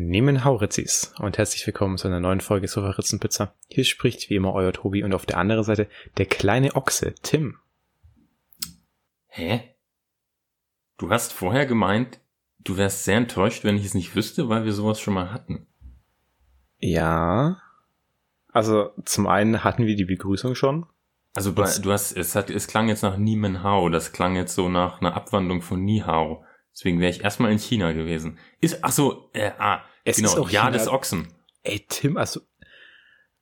Nehmen Hauritzis und herzlich willkommen zu einer neuen Folge Sofa-Ritzen-Pizza. Hier spricht wie immer euer Tobi und auf der anderen Seite der kleine Ochse, Tim. Hä? Du hast vorher gemeint, du wärst sehr enttäuscht, wenn ich es nicht wüsste, weil wir sowas schon mal hatten. Ja. Also zum einen hatten wir die Begrüßung schon. Also bei, du hast, es hat, es klang jetzt nach Niemen Hao, das klang jetzt so nach einer Abwandlung von Ni Hao. Deswegen wäre ich erstmal in China gewesen. Ist, ach so, äh, ah, Es genau, ist auch Jahr China. des Ochsen. Ey, Tim, also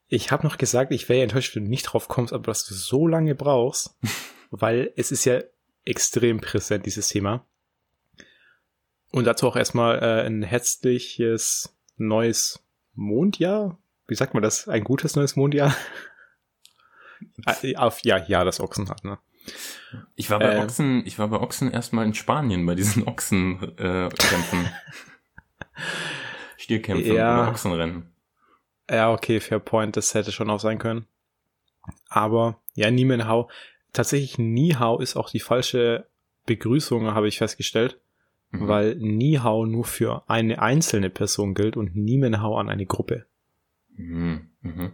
ich habe noch gesagt, ich wäre ja enttäuscht, wenn du nicht drauf kommst, aber dass du so lange brauchst, weil es ist ja extrem präsent, dieses Thema. Und dazu auch erstmal äh, ein herzliches neues Mondjahr. Wie sagt man das? Ein gutes neues Mondjahr? Äh, Auf, ja, ja, das Ochsen hat, ne? Ich war bei Äh. Ochsen, ich war bei Ochsen erstmal in Spanien bei diesen Ochsenkämpfen. Äh, Kämpfen. Stierkämpfen Ja. oder Ochsenrennen. Ja, okay, fair point, das hätte schon auch sein können. Aber ja, Niemen Hao. Tatsächlich Ni Hao ist auch die falsche Begrüßung, habe ich festgestellt, Mhm. weil Ni Hao nur für eine einzelne Person gilt und Niemen Hao an eine Gruppe. Mhm. Mhm.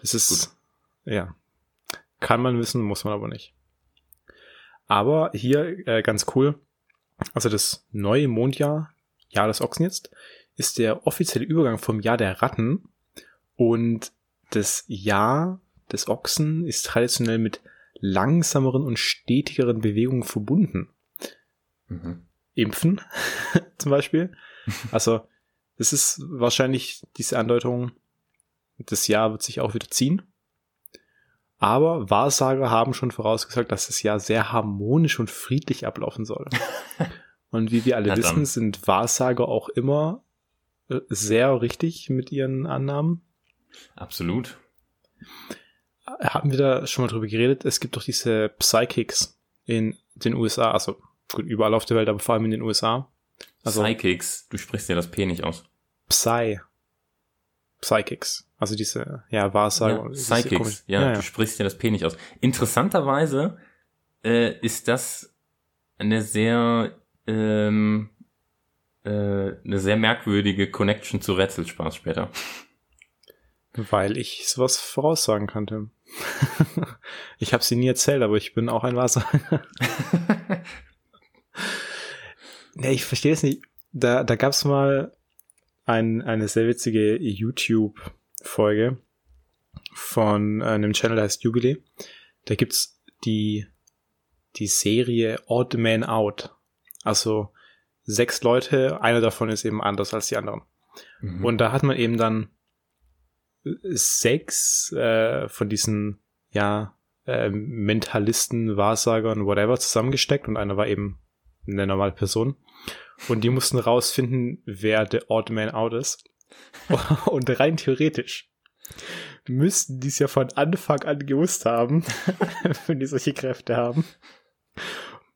Das ist, ja, kann man wissen, muss man aber nicht. Aber hier äh, ganz cool, also das neue Mondjahr, Jahr des Ochsen jetzt, ist der offizielle Übergang vom Jahr der Ratten und das Jahr des Ochsen ist traditionell mit langsameren und stetigeren Bewegungen verbunden. Mhm. Impfen zum Beispiel. Also es ist wahrscheinlich diese Andeutung, das Jahr wird sich auch wieder ziehen. Aber Wahrsager haben schon vorausgesagt, dass das Jahr sehr harmonisch und friedlich ablaufen soll. Und wie wir alle wissen, sind Wahrsager auch immer sehr richtig mit ihren Annahmen. Absolut. Haben wir da schon mal drüber geredet? Es gibt doch diese Psychics in den USA, also gut, überall auf der Welt, aber vor allem in den USA. Also Psychics, du sprichst ja das P nicht aus. Psy. Psychics. Also diese, ja, Wahrsager. Ja, Psychics, komisch- ja, ja, du sprichst ja das P nicht aus. Interessanterweise äh, ist das eine sehr ähm, äh, eine sehr merkwürdige Connection zu Rätselspaß später. Weil ich sowas voraussagen kannte. ich habe sie nie erzählt, aber ich bin auch ein Wahrsager. nee, ich verstehe es nicht. Da, da gab es mal ein, eine sehr witzige YouTube-Folge von einem Channel, der heißt Jubilee. Da gibt's die, die Serie Odd Man Out. Also sechs Leute, einer davon ist eben anders als die anderen. Mhm. Und da hat man eben dann sechs äh, von diesen, ja, äh, Mentalisten, Wahrsagern, whatever, zusammengesteckt und einer war eben eine normale Person. Und die mussten rausfinden, wer der Odd Man Out ist. und rein theoretisch müssten die es ja von Anfang an gewusst haben, wenn die solche Kräfte haben.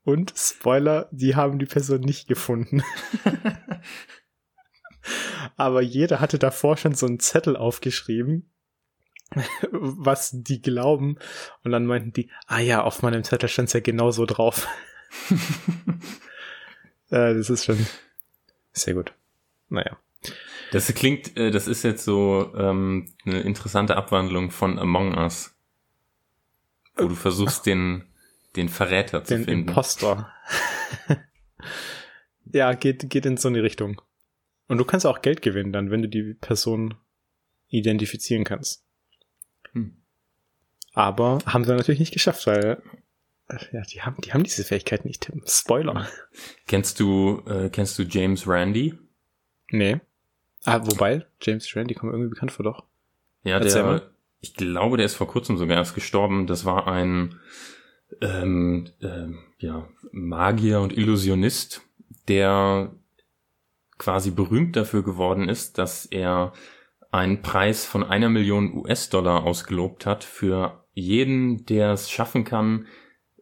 Und Spoiler, die haben die Person nicht gefunden. Aber jeder hatte davor schon so einen Zettel aufgeschrieben, was die glauben. Und dann meinten die, ah ja, auf meinem Zettel stand es ja genauso drauf. äh, das ist schon sehr gut. Naja. Das klingt, äh, das ist jetzt so ähm, eine interessante Abwandlung von Among Us, wo du versuchst, den, den Verräter zu Den finden. Imposter. ja, geht, geht in so eine Richtung. Und du kannst auch Geld gewinnen dann, wenn du die Person identifizieren kannst. Hm. Aber haben sie natürlich nicht geschafft, weil äh, ja, die haben, die haben diese Fähigkeit nicht, Tim. Spoiler. Kennst du, äh, kennst du James Randi? Nee. Ah, wobei, James Randi kommt irgendwie bekannt vor, doch. Ja, Erzähl der, mal. ich glaube, der ist vor kurzem sogar erst gestorben. Das war ein ähm, ähm, ja, Magier und Illusionist, der quasi berühmt dafür geworden ist, dass er einen Preis von einer Million US-Dollar ausgelobt hat für jeden, der es schaffen kann,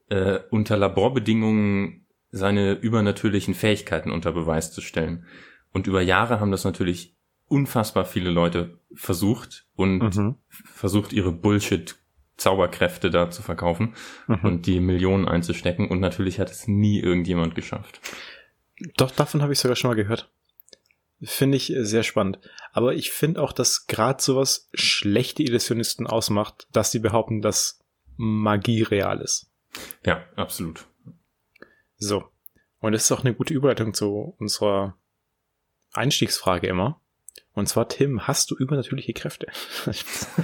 äh, unter Laborbedingungen seine übernatürlichen Fähigkeiten unter Beweis zu stellen. Und über Jahre haben das natürlich unfassbar viele Leute versucht und Mhm. versucht, ihre Bullshit-Zauberkräfte da zu verkaufen Mhm. und die Millionen einzustecken. Und natürlich hat es nie irgendjemand geschafft. Doch, davon habe ich sogar schon mal gehört. Finde ich sehr spannend. Aber ich finde auch, dass gerade sowas schlechte Illusionisten ausmacht, dass sie behaupten, dass Magie real ist. Ja, absolut. So. Und das ist auch eine gute Überleitung zu unserer Einstiegsfrage immer. Und zwar, Tim, hast du übernatürliche Kräfte?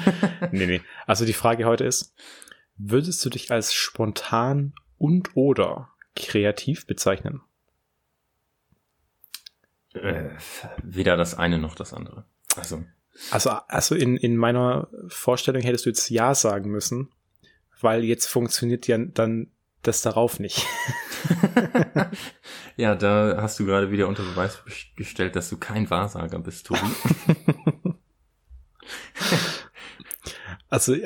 nee, nee. Also die Frage heute ist, würdest du dich als spontan und oder kreativ bezeichnen? Äh, weder das eine noch das andere. Also, also, also in, in meiner Vorstellung hättest du jetzt Ja sagen müssen, weil jetzt funktioniert ja dann das darauf nicht. ja, da hast du gerade wieder unter Beweis gestellt, dass du kein Wahrsager bist, Tobi. also,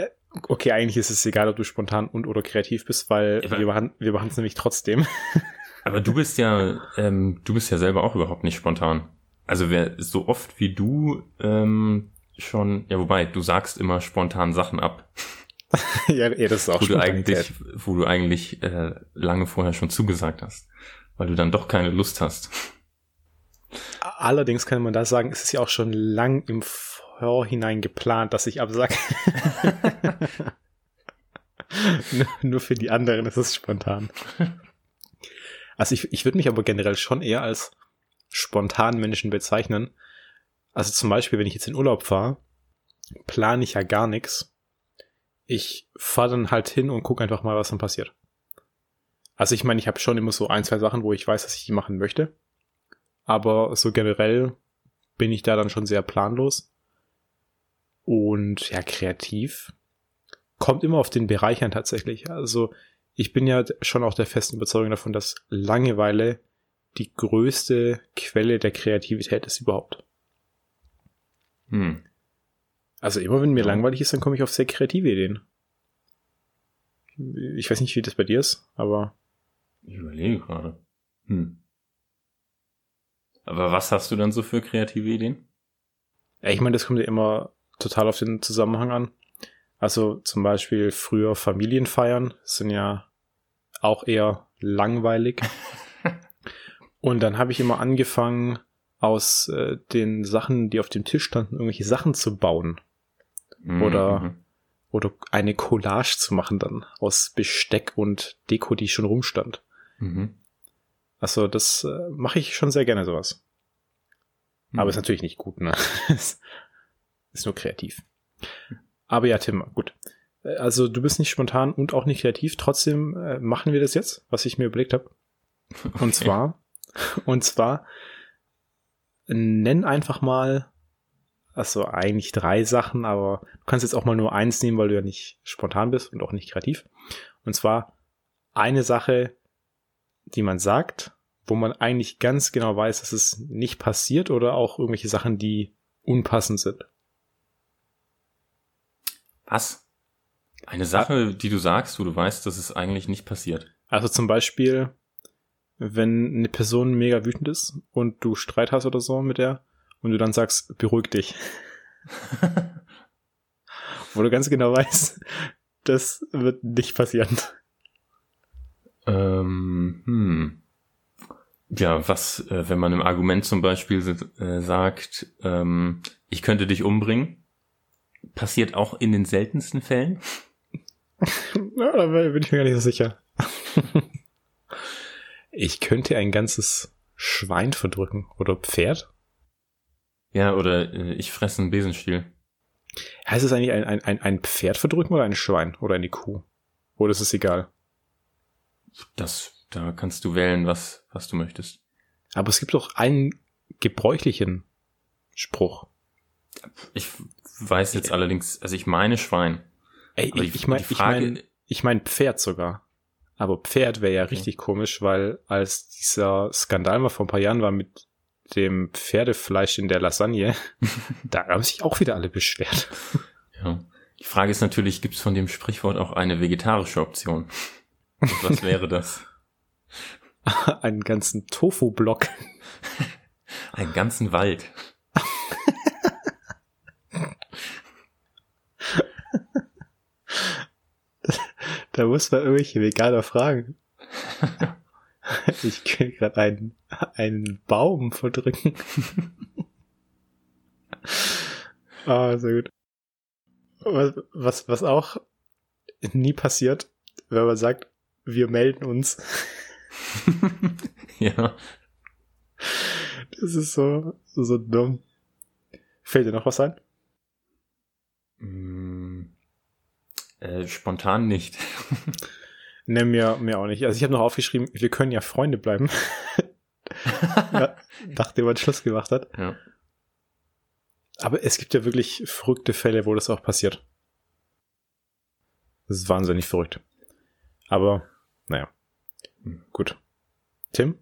okay, eigentlich ist es egal, ob du spontan und oder kreativ bist, weil wir machen wir machen es nämlich trotzdem. aber du bist ja, ähm, du bist ja selber auch überhaupt nicht spontan. Also wer so oft wie du ähm, schon, ja, wobei, du sagst immer spontan Sachen ab. ja, ja, das ist auch wo du eigentlich, wo du eigentlich äh, lange vorher schon zugesagt hast, weil du dann doch keine Lust hast. Allerdings kann man da sagen, es ist ja auch schon lang im Vorhinein geplant, dass ich absage. nur, für die anderen ist es spontan. Also ich, ich würde mich aber generell schon eher als spontanen Menschen bezeichnen. Also zum Beispiel, wenn ich jetzt in Urlaub fahre, plane ich ja gar nichts ich fahre dann halt hin und gucke einfach mal, was dann passiert. Also ich meine, ich habe schon immer so ein, zwei Sachen, wo ich weiß, dass ich die machen möchte. Aber so generell bin ich da dann schon sehr planlos. Und ja, kreativ. Kommt immer auf den Bereich an tatsächlich. Also ich bin ja schon auch der festen Überzeugung davon, dass Langeweile die größte Quelle der Kreativität ist überhaupt. Hm. Also immer wenn mir ja. langweilig ist, dann komme ich auf sehr kreative Ideen. Ich weiß nicht, wie das bei dir ist, aber. Ich überlege gerade. Hm. Aber was hast du dann so für kreative Ideen? Ja, ich meine, das kommt ja immer total auf den Zusammenhang an. Also zum Beispiel früher Familienfeiern sind ja auch eher langweilig. Und dann habe ich immer angefangen, aus äh, den Sachen, die auf dem Tisch standen, irgendwelche Sachen zu bauen. Mhm. Oder, mhm. oder eine Collage zu machen dann aus Besteck und Deko, die schon rumstand. Mhm. Also das äh, mache ich schon sehr gerne sowas. Mhm. Aber ist natürlich nicht gut, ne? ist nur kreativ. Aber ja, Tim, gut. Äh, also du bist nicht spontan und auch nicht kreativ. Trotzdem äh, machen wir das jetzt, was ich mir überlegt habe. Und okay. zwar, und zwar nenn einfach mal also eigentlich drei Sachen, aber du kannst jetzt auch mal nur eins nehmen, weil du ja nicht spontan bist und auch nicht kreativ. Und zwar eine Sache, die man sagt, wo man eigentlich ganz genau weiß, dass es nicht passiert oder auch irgendwelche Sachen, die unpassend sind. Was? Eine Sache, die du sagst, wo du weißt, dass es eigentlich nicht passiert. Also zum Beispiel, wenn eine Person mega wütend ist und du Streit hast oder so mit der und du dann sagst, beruhig dich. Wo du ganz genau weißt, das wird nicht passieren. Ähm, hm. Ja, was, äh, wenn man im Argument zum Beispiel äh, sagt, ähm, ich könnte dich umbringen, passiert auch in den seltensten Fällen? ja, da bin ich mir gar nicht so sicher. ich könnte ein ganzes Schwein verdrücken oder Pferd. Ja, oder äh, ich fresse einen Besenstiel. Heißt es eigentlich ein, ein, ein, ein Pferd verdrücken oder ein Schwein oder eine Kuh? Oder ist es egal? Das, da kannst du wählen, was, was du möchtest. Aber es gibt doch einen gebräuchlichen Spruch. Ich weiß jetzt ja. allerdings, also ich meine Schwein. Ey, ich, ich meine, ich meine, ich mein Pferd sogar. Aber Pferd wäre ja okay. richtig komisch, weil als dieser Skandal mal vor ein paar Jahren war mit dem Pferdefleisch in der Lasagne, da haben sich auch wieder alle beschwert. Ja. Die Frage ist natürlich, gibt es von dem Sprichwort auch eine vegetarische Option? Und was wäre das? Einen ganzen Tofu-Block. Einen ganzen Wald. da muss man irgendwelche Veganer fragen. Ich kann gerade einen, einen Baum verdrücken. Ah, sehr gut. Was, was auch nie passiert, wenn man sagt, wir melden uns. ja. Das ist so, so, so dumm. Fällt dir noch was ein? Mm, äh, spontan nicht. Ne, mir, mir auch nicht. Also ich habe noch aufgeschrieben, wir können ja Freunde bleiben. ja, nachdem man Schluss gemacht hat. Ja. Aber es gibt ja wirklich verrückte Fälle, wo das auch passiert. Das ist wahnsinnig verrückt. Aber, naja. Gut. Tim?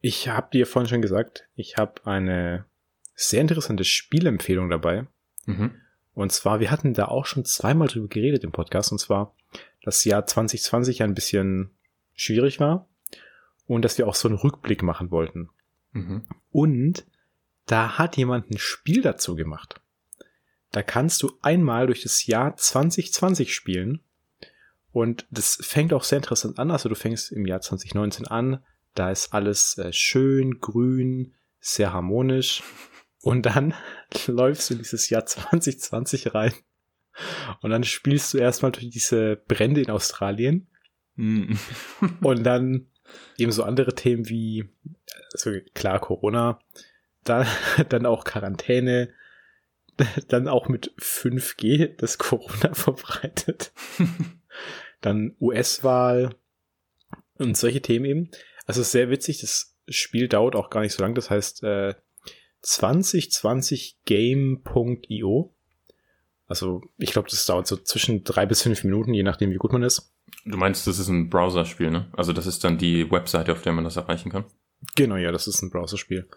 Ich habe dir vorhin schon gesagt, ich habe eine sehr interessante Spielempfehlung dabei. Mhm. Und zwar, wir hatten da auch schon zweimal drüber geredet im Podcast, und zwar, das Jahr 2020 ja ein bisschen schwierig war und dass wir auch so einen Rückblick machen wollten. Mhm. Und da hat jemand ein Spiel dazu gemacht. Da kannst du einmal durch das Jahr 2020 spielen. Und das fängt auch sehr interessant an. Also du fängst im Jahr 2019 an. Da ist alles äh, schön, grün, sehr harmonisch. Und dann läufst du in dieses Jahr 2020 rein. Und dann spielst du erstmal durch diese Brände in Australien. Mm. und dann eben so andere Themen wie, also klar, Corona, dann, dann auch Quarantäne, dann auch mit 5G das Corona verbreitet, dann US-Wahl und solche Themen eben. Also sehr witzig, das Spiel dauert auch gar nicht so lang, das heißt äh, 2020game.io. Also ich glaube, das dauert so zwischen drei bis fünf Minuten, je nachdem, wie gut man ist. Du meinst, das ist ein Browserspiel, ne? Also das ist dann die Webseite, auf der man das erreichen kann? Genau, ja, das ist ein Browserspiel.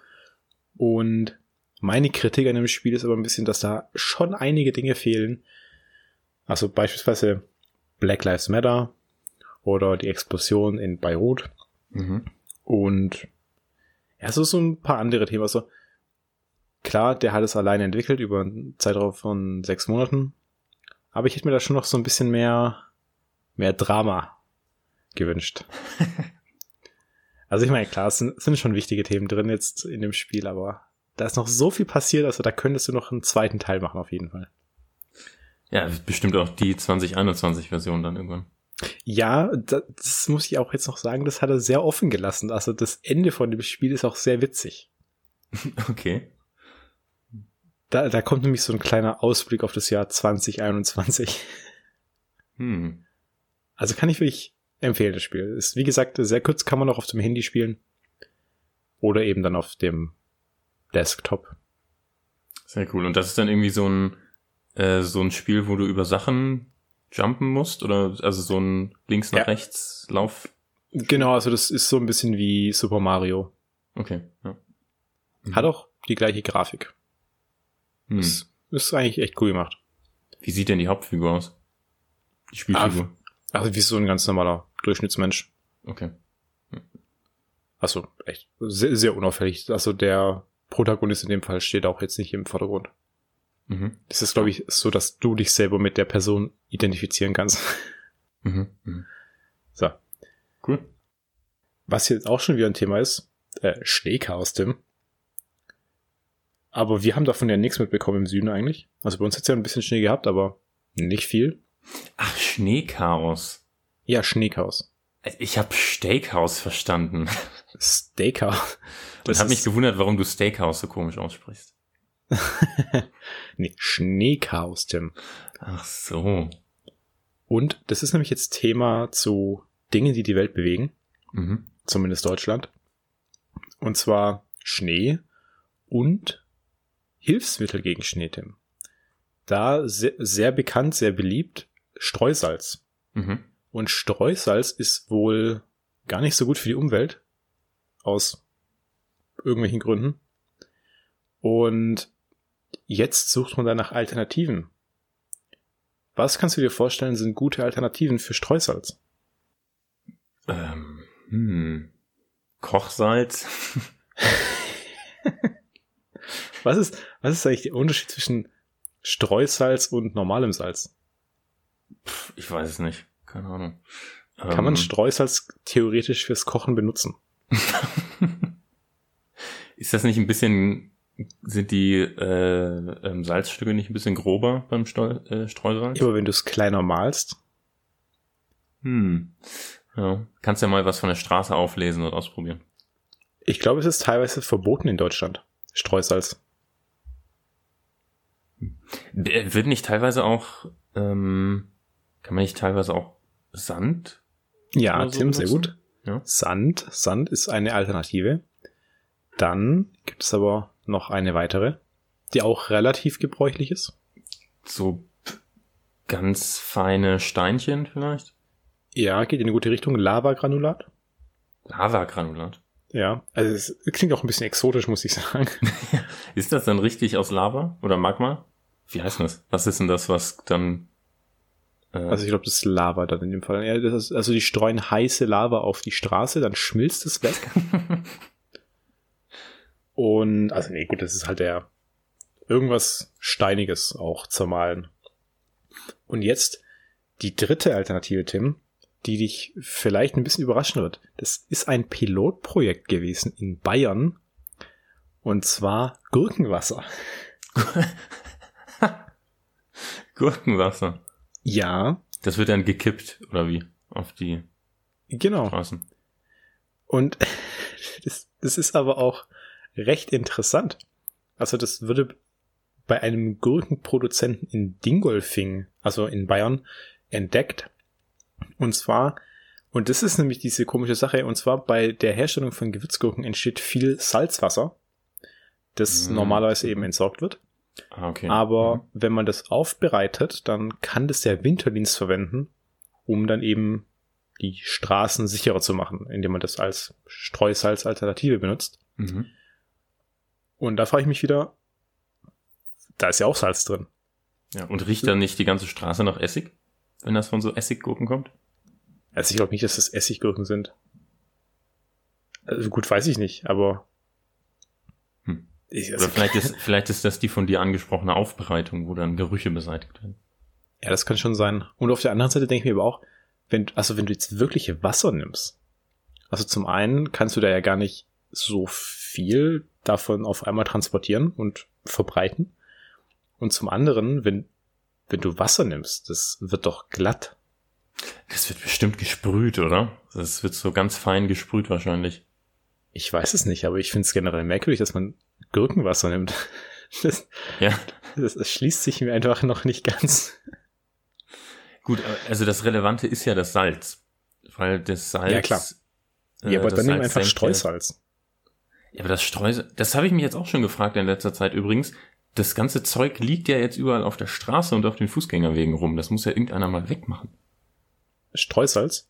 Und meine Kritik an dem Spiel ist aber ein bisschen, dass da schon einige Dinge fehlen. Also beispielsweise Black Lives Matter oder die Explosion in Beirut. Mhm. Und ja, so, so ein paar andere Themen. Also klar, der hat es alleine entwickelt über einen Zeitraum von sechs Monaten. Aber ich hätte mir da schon noch so ein bisschen mehr, mehr Drama gewünscht. Also ich meine, klar, es sind, sind schon wichtige Themen drin jetzt in dem Spiel, aber da ist noch so viel passiert, also da könntest du noch einen zweiten Teil machen auf jeden Fall. Ja, bestimmt auch die 2021-Version dann irgendwann. Ja, das, das muss ich auch jetzt noch sagen, das hat er sehr offen gelassen. Also das Ende von dem Spiel ist auch sehr witzig. Okay. Da, da kommt nämlich so ein kleiner Ausblick auf das Jahr 2021. Hm. Also kann ich wirklich empfehle das Spiel. Ist wie gesagt sehr kurz, kann man auch auf dem Handy spielen. Oder eben dann auf dem Desktop. Sehr cool. Und das ist dann irgendwie so ein, äh, so ein Spiel, wo du über Sachen jumpen musst? Oder also so ein links nach ja. rechts Lauf? Genau, also das ist so ein bisschen wie Super Mario. Okay, ja. Hat auch die gleiche Grafik. Hm. Ist, ist eigentlich echt cool gemacht. Wie sieht denn die Hauptfigur aus? Die Spielfigur? Ah, also wie so ein ganz normaler Durchschnittsmensch. Okay. Hm. Also echt sehr, sehr unauffällig. Also der Protagonist in dem Fall steht auch jetzt nicht im Vordergrund. Mhm. Das ist, glaube ich, so, dass du dich selber mit der Person identifizieren kannst. Mhm. Mhm. So. Cool. Was jetzt auch schon wieder ein Thema ist, äh, Schneechaos, Tim. Aber wir haben davon ja nichts mitbekommen im Süden eigentlich. Also bei uns hat es ja ein bisschen Schnee gehabt, aber nicht viel. Ach, Schneechaos. Ja, Schneechaos. Ich habe Steakhouse verstanden. Steakhouse. Das hat mich gewundert, warum du Steakhouse so komisch aussprichst. nee, Schneechaos, Tim. Ach so. Und das ist nämlich jetzt Thema zu Dingen, die die Welt bewegen. Mhm. Zumindest Deutschland. Und zwar Schnee und Hilfsmittel gegen Schnee, Tim. Da sehr, sehr bekannt, sehr beliebt, Streusalz. Mhm. Und Streusalz ist wohl gar nicht so gut für die Umwelt. Aus irgendwelchen Gründen. Und jetzt sucht man da nach Alternativen. Was kannst du dir vorstellen, sind gute Alternativen für Streusalz? Ähm, hm. Kochsalz. was ist, was ist eigentlich der Unterschied zwischen Streusalz und normalem Salz? Pff, ich weiß es nicht. Keine Ahnung. Kann ähm, man Streusalz theoretisch fürs Kochen benutzen? ist das nicht ein bisschen sind die äh, ähm, Salzstücke nicht ein bisschen grober beim Steu äh, Streusalz? Aber wenn du es kleiner malst. Hm. Ja. Kannst ja mal was von der Straße auflesen und ausprobieren. Ich glaube, es ist teilweise verboten in Deutschland. Streusalz. Wird nicht teilweise auch, ähm, kann man nicht teilweise auch Sand? Ja, so Tim, sehr gut. Ja. Sand. Sand ist eine Alternative. Dann gibt es aber noch eine weitere, die auch relativ gebräuchlich ist. So ganz feine Steinchen vielleicht? Ja, geht in eine gute Richtung. Lavagranulat. Lavagranulat? Ja, also es klingt auch ein bisschen exotisch, muss ich sagen. ist das dann richtig aus Lava oder Magma? Wie heißt das? Was ist denn das, was dann äh also ich glaube, das ist Lava dann in dem Fall. Ja, das ist, also die streuen heiße Lava auf die Straße, dann schmilzt es weg. Und, also nee, gut, das ist halt der irgendwas Steiniges auch zermahlen. Und jetzt die dritte Alternative, Tim, die dich vielleicht ein bisschen überraschen wird. Das ist ein Pilotprojekt gewesen in Bayern. Und zwar Gurkenwasser. Gurkenwasser. Ja. Das wird dann gekippt, oder wie? Auf die genau. Straßen. Und das, das ist aber auch recht interessant. Also das würde bei einem Gurkenproduzenten in Dingolfing, also in Bayern, entdeckt. Und zwar, und das ist nämlich diese komische Sache, und zwar bei der Herstellung von Gewürzgurken entsteht viel Salzwasser, das mhm. normalerweise eben entsorgt wird. Ah, okay. Aber mhm. wenn man das aufbereitet, dann kann das der Winterdienst verwenden, um dann eben die Straßen sicherer zu machen, indem man das als Streusalz-Alternative benutzt. Mhm. Und da frage ich mich wieder, da ist ja auch Salz drin. Ja, und riecht dann nicht die ganze Straße nach Essig, wenn das von so Essiggurken kommt? Also ich glaube nicht, dass das Essiggurken sind. Also gut, weiß ich nicht, aber. Hm. Ich, also Oder vielleicht ist, vielleicht ist das die von dir angesprochene Aufbereitung, wo dann Gerüche beseitigt werden. Ja, das kann schon sein. Und auf der anderen Seite denke ich mir aber auch, wenn, also wenn du jetzt wirkliche Wasser nimmst, also zum einen kannst du da ja gar nicht so viel davon auf einmal transportieren und verbreiten. Und zum anderen, wenn, wenn du Wasser nimmst, das wird doch glatt. Das wird bestimmt gesprüht, oder? Das wird so ganz fein gesprüht wahrscheinlich. Ich weiß es nicht, aber ich finde es generell merkwürdig, dass man Gurkenwasser nimmt. Das, ja. das, das schließt sich mir einfach noch nicht ganz. Gut, also das Relevante ist ja das Salz. Weil das Salz. Ja, klar. Ja, äh, aber dann nimm einfach Streusalz. Ja, aber das Streusel, das habe ich mich jetzt auch schon gefragt in letzter Zeit übrigens. Das ganze Zeug liegt ja jetzt überall auf der Straße und auf den Fußgängerwegen rum. Das muss ja irgendeiner mal wegmachen. Streusalz?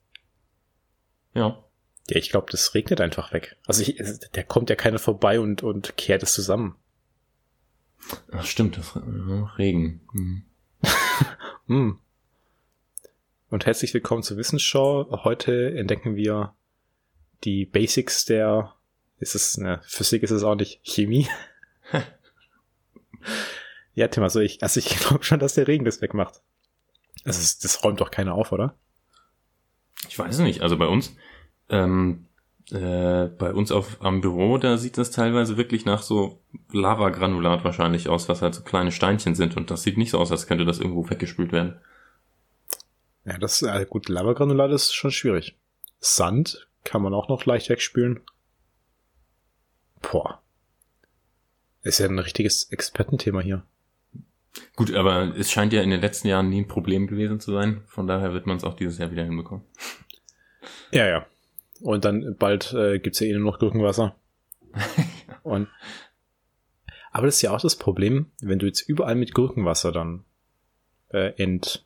Ja. Ja, ich glaube, das regnet einfach weg. Also ich, der kommt ja keiner vorbei und, und kehrt es zusammen. Ach, stimmt, das, Regen. Hm. hm. Und herzlich willkommen zur Wissensschau. Heute entdecken wir die Basics der ist es, ne, Physik ist es auch nicht. Chemie? ja, Tim, also ich, also ich glaube schon, dass der Regen das wegmacht. Das, ist, das räumt doch keiner auf, oder? Ich weiß nicht. Also bei uns, ähm, äh, bei uns auf, am Büro, da sieht das teilweise wirklich nach so Lavagranulat wahrscheinlich aus, was halt so kleine Steinchen sind. Und das sieht nicht so aus, als könnte das irgendwo weggespült werden. Ja, das, äh, gut, Lavagranulat ist schon schwierig. Sand kann man auch noch leicht wegspülen. Boah. Ist ja ein richtiges Expertenthema hier. Gut, aber es scheint ja in den letzten Jahren nie ein Problem gewesen zu sein. Von daher wird man es auch dieses Jahr wieder hinbekommen. Ja, ja. Und dann bald äh, gibt's ja eh nur noch Gurkenwasser. Und aber das ist ja auch das Problem, wenn du jetzt überall mit Gurkenwasser dann äh, ent,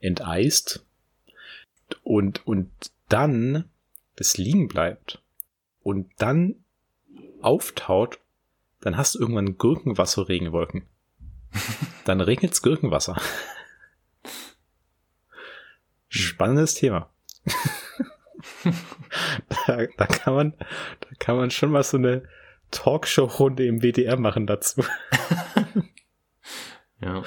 enteist und, und dann das liegen bleibt und dann auftaut, dann hast du irgendwann Gurkenwasser-Regenwolken. dann regnet's Gurkenwasser. Spannendes Thema. da, da, kann man, da kann man schon mal so eine Talkshow-Runde im WDR machen dazu. ja.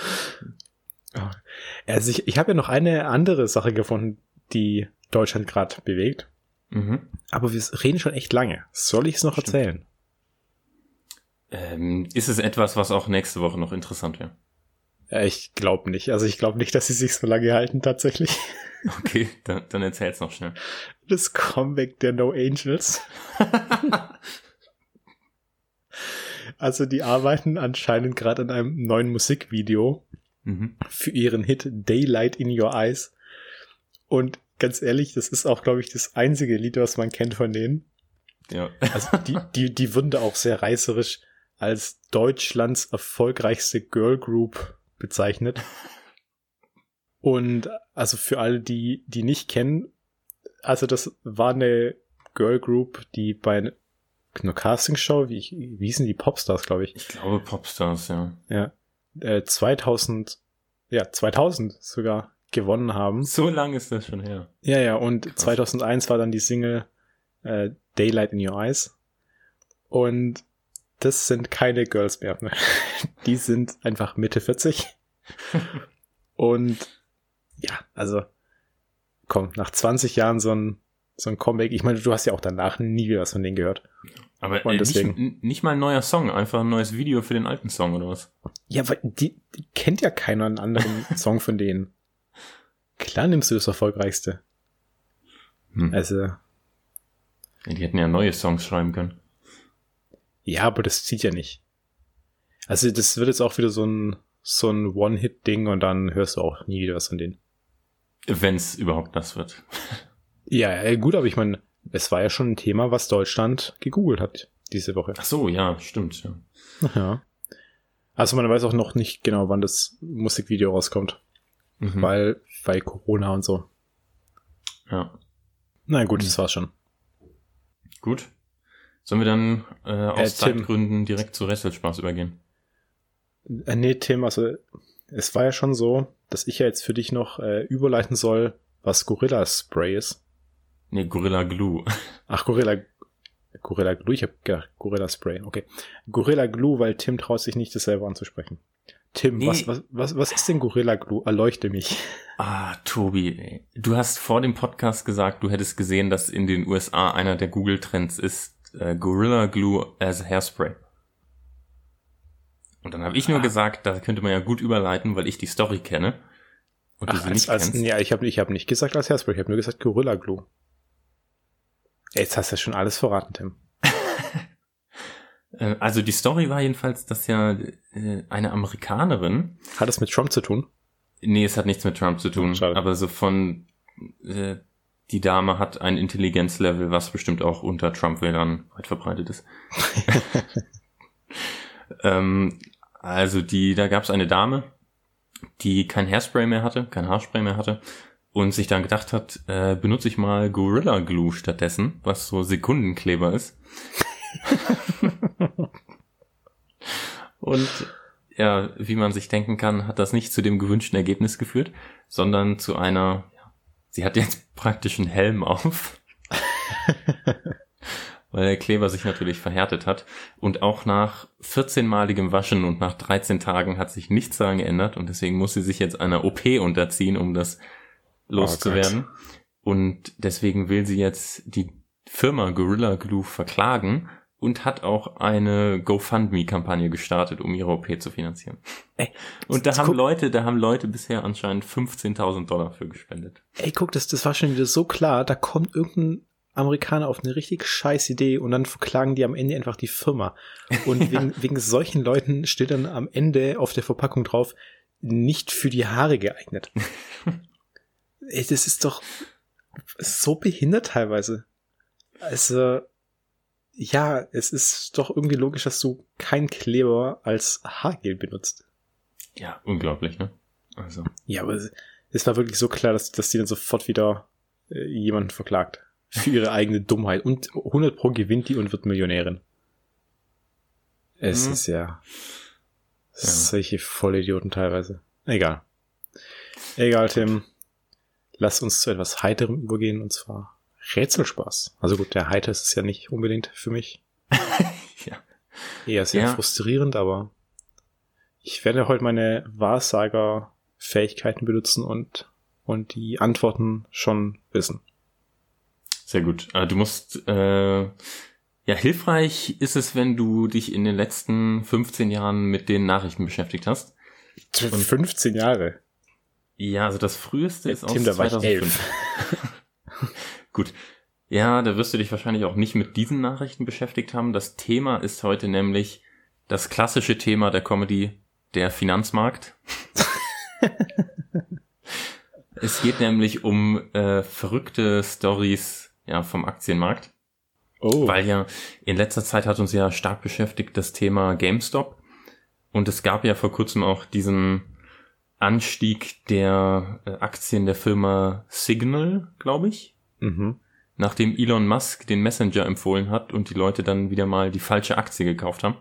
Also ich, ich habe ja noch eine andere Sache gefunden, die Deutschland gerade bewegt. Mhm. Aber wir reden schon echt lange. Soll ich es noch Stimmt. erzählen? Ähm, ist es etwas, was auch nächste Woche noch interessant wäre? Ja, ich glaube nicht. Also ich glaube nicht, dass sie sich so lange halten tatsächlich. Okay, dann, dann erzähl's noch schnell. Das Comeback der No Angels. also die arbeiten anscheinend gerade an einem neuen Musikvideo Mhm. für ihren Hit Daylight in Your Eyes. Und ganz ehrlich, das ist auch, glaube ich, das einzige Lied, was man kennt von denen. Ja. Also die, die, die wurden da auch sehr reißerisch als Deutschlands erfolgreichste Girl Group bezeichnet. Und also für alle, die, die nicht kennen, also das war eine Girl Group, die bei einer Castingshow, wie, wie hießen die Popstars, glaube ich, Ich glaube Popstars, ja. ja, äh, 2000, ja, 2000 sogar gewonnen haben. So lange ist das schon her. Ja, ja, und Krass. 2001 war dann die Single äh, Daylight in Your Eyes. Und das sind keine Girls mehr. Die sind einfach Mitte 40. und ja, also komm, nach 20 Jahren so ein, so ein Comeback. Ich meine, du hast ja auch danach nie wieder was von denen gehört. Aber äh, deswegen- nicht, nicht mal ein neuer Song, einfach ein neues Video für den alten Song oder was? Ja, weil die, die kennt ja keiner einen anderen Song von denen. Klar nimmst du das erfolgreichste. Hm. Also, Die hätten ja neue Songs schreiben können. Ja, aber das zieht ja nicht. Also das wird jetzt auch wieder so ein so ein One-Hit-Ding und dann hörst du auch nie wieder was von denen. Wenn's überhaupt das wird. Ja, äh, gut, aber ich meine, es war ja schon ein Thema, was Deutschland gegoogelt hat diese Woche. Ach so, ja, stimmt. Ja. Ja. Also man weiß auch noch nicht genau, wann das Musikvideo rauskommt, Mhm. weil weil Corona und so. ja. Na gut, das war's schon. Gut. Sollen wir dann äh, aus Tim. Zeitgründen direkt zu Wrestelspaß übergehen? Äh, nee, Tim, also es war ja schon so, dass ich ja jetzt für dich noch äh, überleiten soll, was Gorilla Spray ist. Nee, Gorilla Glue. Ach, Gorilla, Gorilla Glue, ich habe gedacht, Gorilla Spray, okay. Gorilla Glue, weil Tim traut sich nicht, das selber anzusprechen. Tim, Nee. was, was, was, was ist denn Gorilla Glue? Erleuchte mich. Ah, Tobi, du hast vor dem Podcast gesagt, du hättest gesehen, dass in den USA einer der Google-Trends ist äh, Gorilla Glue as Hairspray. Und dann habe ich nur Ah. gesagt, da könnte man ja gut überleiten, weil ich die Story kenne und du Ach, sie als, nicht als, kennst. ja, ich habe ich hab nicht gesagt als Hairspray, ich habe nur gesagt Gorilla Glue. Jetzt hast du ja schon alles verraten, Tim. Äh, Also die Story war jedenfalls, dass ja äh, eine Amerikanerin, Hat es mit Trump zu tun? nee, es hat nichts mit Trump zu tun, Schade. aber so von äh, die Dame hat ein Intelligenzlevel, was bestimmt auch unter Trump-Wählern weit verbreitet ist. ähm, also die, da gab es eine Dame, die kein Hairspray mehr hatte, kein Haarspray mehr hatte und sich dann gedacht hat, äh, benutze ich mal Gorilla Glue stattdessen, was so Sekundenkleber ist. und ja, wie man sich denken kann, hat das nicht zu dem gewünschten Ergebnis geführt, sondern zu einer, sie hat jetzt praktisch einen Helm auf. weil der Kleber sich natürlich verhärtet hat. Und auch nach 14-maligem Waschen und nach 13 Tagen hat sich nichts daran geändert und deswegen muss sie sich jetzt einer OP unterziehen, um das loszuwerden. und deswegen will sie jetzt die Firma Gorilla Glue verklagen und hat auch eine GoFundMe-Kampagne gestartet, um ihre OP zu finanzieren. Ey, und da haben guck- Leute, da haben Leute bisher anscheinend 15.000 Dollar für gespendet. Ey, guck, das, das war schon wieder so klar. Da kommt irgendein Amerikaner auf eine richtig scheiß Idee und dann verklagen die am Ende einfach die Firma. Und wegen, wegen solchen Leuten steht dann am Ende auf der Verpackung drauf, nicht für die Haare geeignet. Ey, das ist doch so behindert teilweise. Also, ja, es ist doch irgendwie logisch, dass du kein Kleber als Haargel benutzt. Ja, unglaublich, ne? Also. Ja, aber es- es war wirklich so klar, dass, dass die dann sofort wieder äh, jemanden verklagt. Für ihre eigene Dummheit. Und 100 pro gewinnt die und wird Millionärin. Es Mhm. ist ja, Ja. solche Vollidioten teilweise. Egal. Egal, Tim. Lass uns zu etwas Heiterem übergehen, und zwar Rätselspaß. Also gut, der Heiter ist es ja nicht unbedingt für mich. Ja. Eher sehr Ja. frustrierend, aber ich werde heute meine Wahrsager-Fähigkeiten benutzen und, und die Antworten schon wissen. Sehr gut. Äh, Du musst äh, Ja, hilfreich ist es, wenn du dich in den letzten 15 Jahren mit den Nachrichten beschäftigt hast. 15 Jahre. Ja, also das früheste ist Tim, aus da war ich 2005. Gut. Ja, da wirst du dich wahrscheinlich auch nicht mit diesen Nachrichten beschäftigt haben. Das Thema ist heute nämlich das klassische Thema der Comedy, der Finanzmarkt. es geht nämlich um äh, verrückte Stories ja, vom Aktienmarkt. Oh. Weil ja in letzter Zeit hat uns ja stark beschäftigt das Thema GameStop. Und es gab ja vor kurzem auch diesen Anstieg der äh, Aktien der Firma Signal, glaube ich, Mhm. nachdem Elon Musk den Messenger empfohlen hat und die Leute dann wieder mal die falsche Aktie gekauft haben.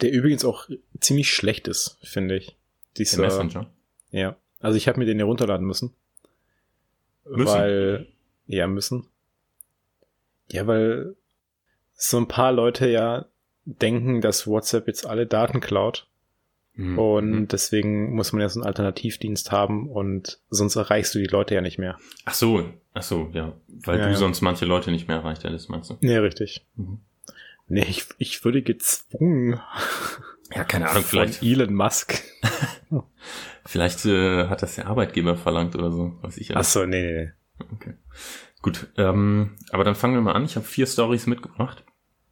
Der übrigens auch ziemlich schlecht ist, finde ich. Der Dieser, Messenger. Ja. Also ich habe mir den hier runterladen müssen. Müssen? Weil, ja, müssen. Ja, weil so ein paar Leute ja denken, dass WhatsApp jetzt alle Daten klaut. Mhm. Und deswegen muss man ja so einen Alternativdienst haben und sonst erreichst du die Leute ja nicht mehr. Ach so, ach so, ja. Weil Ja, du ja. sonst manche Leute nicht mehr erreicht hättest, meinst du? Nee, richtig. Mhm. Nee, ich, ich würde gezwungen Ja, keine Ahnung, vielleicht, Elon Musk. vielleicht äh, hat das der Arbeitgeber verlangt oder so, weiß ich ja. Ach so, nee, nee, nee. Okay. Gut, ähm, aber dann fangen wir mal an. Ich habe vier Stories mitgebracht.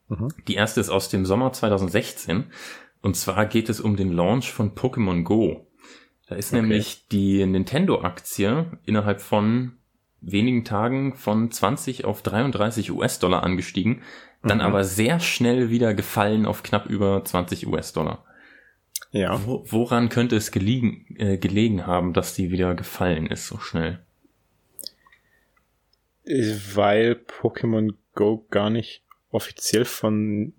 Mhm. Die erste ist aus dem Sommer 2016. Und zwar geht es um den Launch von Pokémon Go. Da ist Okay. nämlich die Nintendo-Aktie innerhalb von wenigen Tagen von 20 auf 33 US-Dollar angestiegen, dann Mhm. aber sehr schnell wieder gefallen auf knapp über 20 US-Dollar. Ja. Wo, woran könnte es gelegen, äh, gelegen haben, dass die wieder gefallen ist so schnell? Weil Pokémon Go gar nicht offiziell von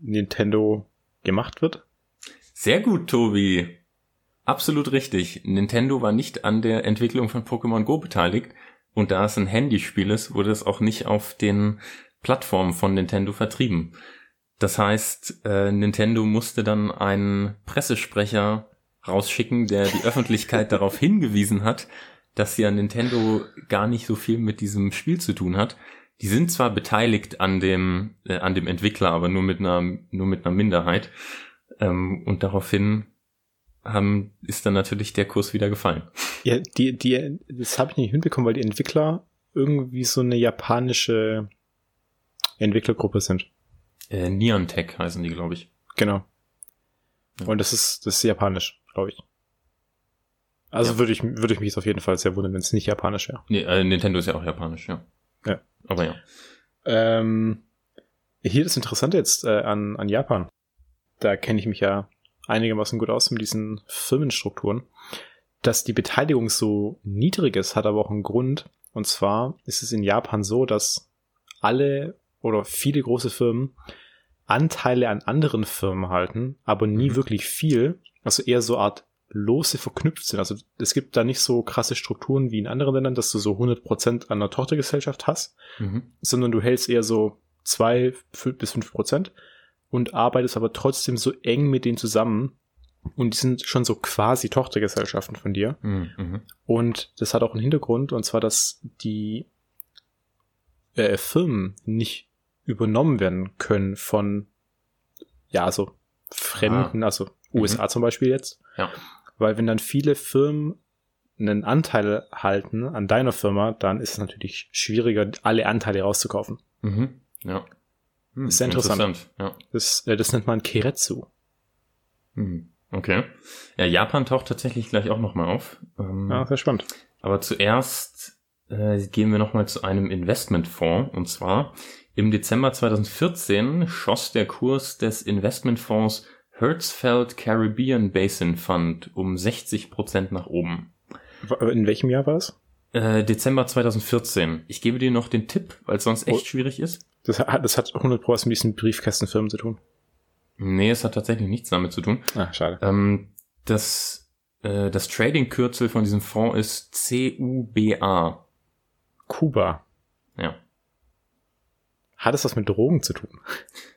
Nintendo gemacht wird. Sehr gut, Tobi. Absolut richtig. Nintendo war nicht an der Entwicklung von Pokémon Go beteiligt. Und da es ein Handyspiel ist, wurde es auch nicht auf den Plattformen von Nintendo vertrieben. Das heißt, äh, Nintendo musste dann einen Pressesprecher rausschicken, der die Öffentlichkeit darauf hingewiesen hat, dass ja Nintendo gar nicht so viel mit diesem Spiel zu tun hat. Die sind zwar beteiligt an dem, äh, an dem Entwickler, aber nur mit einer, nur mit einer Minderheit. Ähm, und daraufhin haben, ist dann natürlich der Kurs wieder gefallen. Ja, die, die, das habe ich nicht hinbekommen, weil die Entwickler irgendwie so eine japanische Entwicklergruppe sind. Äh, Neon Tech heißen die, glaube ich. Genau. Ja. Und das ist, das ist japanisch, glaube ich. Also Ja. würde ich, würde ich mich jetzt auf jeden Fall sehr wundern, wenn es nicht japanisch wäre. Nee, äh, Nintendo ist ja auch japanisch, ja. Ja. Aber ja. Ähm, hier das Interessante jetzt äh, an, an Japan. Da kenne ich mich ja einigermaßen gut aus mit diesen Firmenstrukturen. Dass die Beteiligung so niedrig ist, hat aber auch einen Grund. Und zwar ist es in Japan so, dass alle oder viele große Firmen Anteile an anderen Firmen halten, aber nie Mhm. wirklich viel. Also eher so Art lose verknüpft sind. Also es gibt da nicht so krasse Strukturen wie in anderen Ländern, dass du so 100% an einer Tochtergesellschaft hast, Mhm. sondern du hältst eher so zwei bis fünf Prozent und arbeitest aber trotzdem so eng mit denen zusammen und die sind schon so quasi Tochtergesellschaften von dir. Mhm. Mhm. Und das hat auch einen Hintergrund und zwar, dass die äh, Firmen nicht übernommen werden können von, ja, also Fremden, also USA zum Beispiel jetzt. Ja. Weil wenn dann viele Firmen einen Anteil halten an deiner Firma, dann ist es natürlich schwieriger, alle Anteile rauszukaufen. Mhm. Ja. Hm, Ist sehr interessant. Ja. Das, äh, das nennt man Kiretsu. Mhm. Okay. Ja, Japan taucht tatsächlich gleich auch nochmal auf. Ähm, Ja, sehr spannend. Aber zuerst äh, gehen wir nochmal zu einem Investmentfonds. Und zwar im Dezember 2014 schoss der Kurs des Investmentfonds Hertzfeld Caribbean Basin Fund um 60 Prozent nach oben. In welchem Jahr war es? Äh, Dezember 2014. Ich gebe dir noch den Tipp, weil es sonst echt Oh. schwierig ist. Das hat, das hat 100 Pro was mit diesen Briefkastenfirmen zu tun. Nee, es hat tatsächlich nichts damit zu tun. Ah, schade. Ähm, das, äh, das Trading-Kürzel von diesem Fonds ist CUBA. Kuba. Ja. Hat es was mit Drogen zu tun?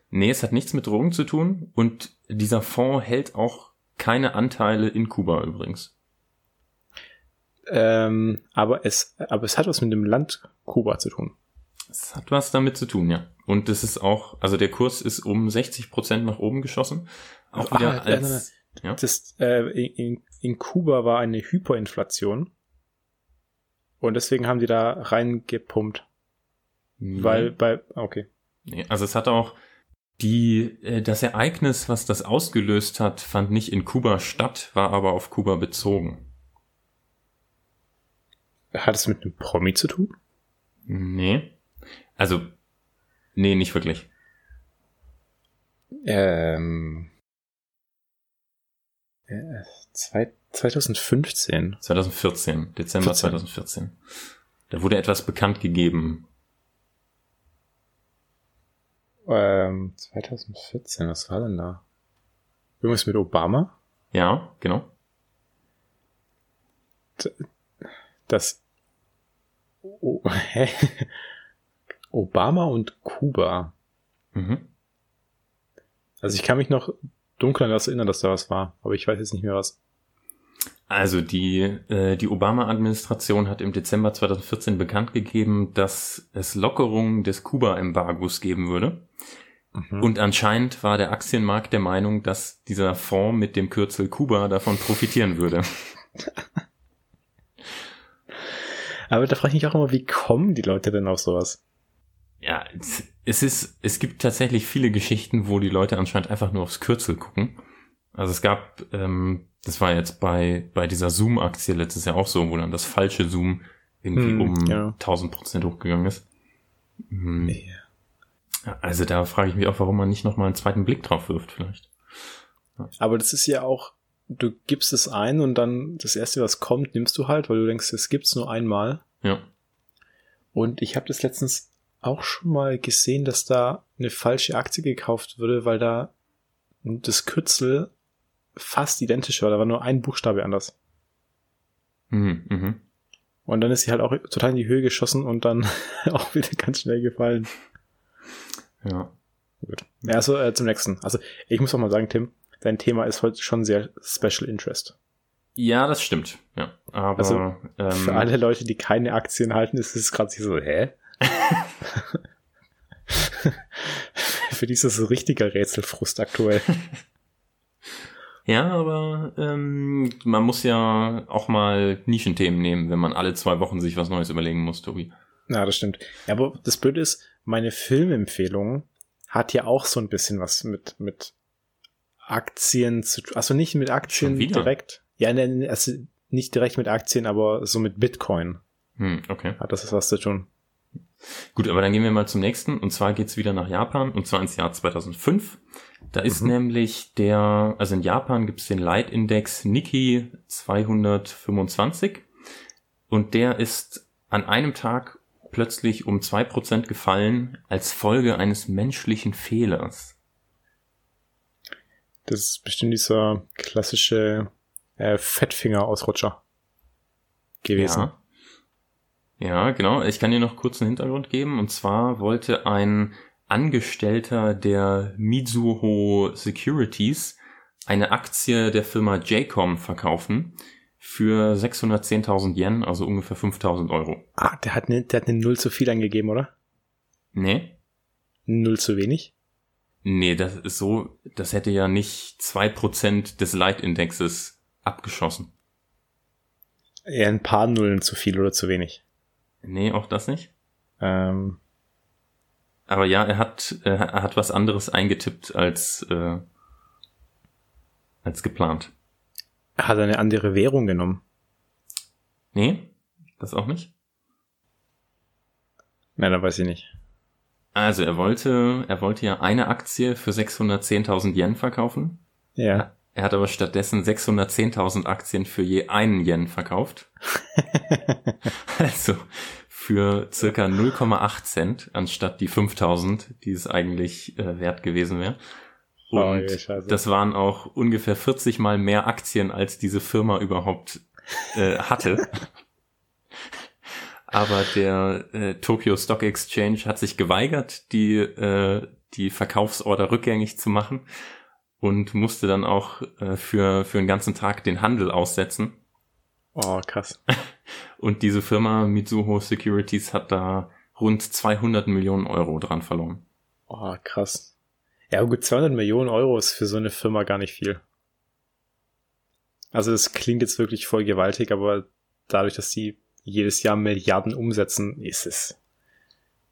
Nee, es hat nichts mit Drogen zu tun und dieser Fonds hält auch keine Anteile in Kuba übrigens. Ähm, aber es, aber es hat was mit dem Land Kuba zu tun. Es hat was damit zu tun, ja. Und das ist auch, also der Kurs ist um 60 Prozent nach oben geschossen. Auch Ah, wieder nein, als, ja. Das, äh, in, in Kuba war eine Hyperinflation. Und deswegen haben die da reingepumpt. Weil bei, okay. Nee, also es hat auch die, äh, das Ereignis, was das ausgelöst hat, fand nicht in Kuba statt, war aber auf Kuba bezogen. Hat es mit einem Promi zu tun? Nee. Also, nee, nicht wirklich. Ähm, äh, zwei, 2015. 2014, Dezember 14. 2014. Da wurde etwas bekannt gegeben. Ähm, 2014, was war denn da? Irgendwas mit Obama? Ja, genau. Das oh, hä? Obama und Kuba. Mhm. Also ich kann mich noch dunkel an das erinnern, dass da was war, aber ich weiß jetzt nicht mehr was. Also die, äh, die Obama-Administration hat im Dezember 2014 bekannt gegeben, dass es Lockerungen des Kuba-Embargos geben würde. Mhm. Und anscheinend war der Aktienmarkt der Meinung, dass dieser Fonds mit dem Kürzel Kuba davon profitieren würde. aber da frage ich mich auch immer, wie kommen die Leute denn auf sowas? Ja, es- es ist, es gibt tatsächlich viele Geschichten, wo die Leute anscheinend einfach nur aufs Kürzel gucken. Also es gab, ähm, das war jetzt bei, bei dieser Zoom-Aktie letztes Jahr auch so, wo dann das falsche Zoom irgendwie Hm, um ja. 1000 Prozent hochgegangen ist. Hm. Ja. Ja, Also da frage ich mich auch, warum man nicht nochmal einen zweiten Blick drauf wirft vielleicht. Aber das ist ja auch, du gibst es ein und dann das erste, was kommt, nimmst du halt, weil du denkst, es gibt's nur einmal. Ja. Und ich habe das letztens auch schon mal gesehen, dass da eine falsche Aktie gekauft wurde, weil da das Kürzel fast identisch war. Da war nur ein Buchstabe anders. Mhm, mhm. Und dann ist sie halt auch total in die Höhe geschossen und dann auch wieder ganz schnell gefallen. Ja. Gut. Ja, also äh, zum nächsten. Also ich muss auch mal sagen, Tim, dein Thema ist heute schon sehr Special Interest. Ja, das stimmt. Ja. Aber Also, ähm, Für alle Leute, die keine Aktien halten, ist es gerade so, hä? Für die ist das so richtiger Rätselfrust aktuell. Ja, aber ähm, man muss ja auch mal Nischenthemen nehmen, wenn man alle zwei Wochen sich was Neues überlegen muss, Tobi. Ja, das stimmt. Ja, aber das Blöde ist, meine Filmempfehlung hat ja auch so ein bisschen was mit, mit Aktien zu tun. Also nicht mit Aktien direkt. Ja, ne, also nicht direkt mit Aktien, aber so mit Bitcoin Hm, okay. hat das was zu tun. Gut, aber dann gehen wir mal zum nächsten. Und zwar geht's wieder nach Japan, und zwar ins Jahr 2005. Da ist Mhm. nämlich der, also in Japan gibt's den Leitindex Nikkei 225. Und der ist an einem Tag plötzlich um zwei Prozent gefallen als Folge eines menschlichen Fehlers. Das ist bestimmt dieser klassische äh, Fettfinger-Ausrutscher gewesen. Ja. Ja, genau. Ich kann dir noch kurz einen Hintergrund geben. Und zwar wollte ein Angestellter der Mizuho Securities eine Aktie der Firma JCOM verkaufen für 610.000 Yen, also ungefähr 5.000 Euro. Ah, der hat, der hat eine Null zu viel angegeben, oder? Nee? Null zu wenig? Nee, das ist so, das hätte ja nicht zwei Prozent des Leitindexes abgeschossen. Eher ein paar Nullen zu viel oder zu wenig. Nee, auch das nicht. Ähm, Aber ja, er hat, er hat was anderes eingetippt als, äh, als geplant. hat er eine andere Währung genommen? Nee, das auch nicht. Nein, da weiß ich nicht. Also er wollte, er wollte ja eine Aktie für 610.000 Yen verkaufen. Ja. Er hat aber stattdessen 610.000 Aktien für je einen Yen verkauft. also für circa 0,8 Cent anstatt die 5.000, die es eigentlich äh, wert gewesen wäre. Und Oh, je, Scheiße. das waren auch ungefähr 40 mal mehr Aktien, als diese Firma überhaupt äh, hatte. Aber der äh, Tokyo Stock Exchange hat sich geweigert, die, äh, die Verkaufsorder rückgängig zu machen und musste dann auch äh, für, für einen ganzen Tag den Handel aussetzen. Oh, krass. Und diese Firma Mitsuho Securities hat da rund 200 Millionen Euro dran verloren. Oh, krass. Ja, gut, 200 Millionen Euro ist für so eine Firma gar nicht viel. Also das klingt jetzt wirklich voll gewaltig, aber dadurch, dass sie jedes Jahr Milliarden umsetzen, ist es,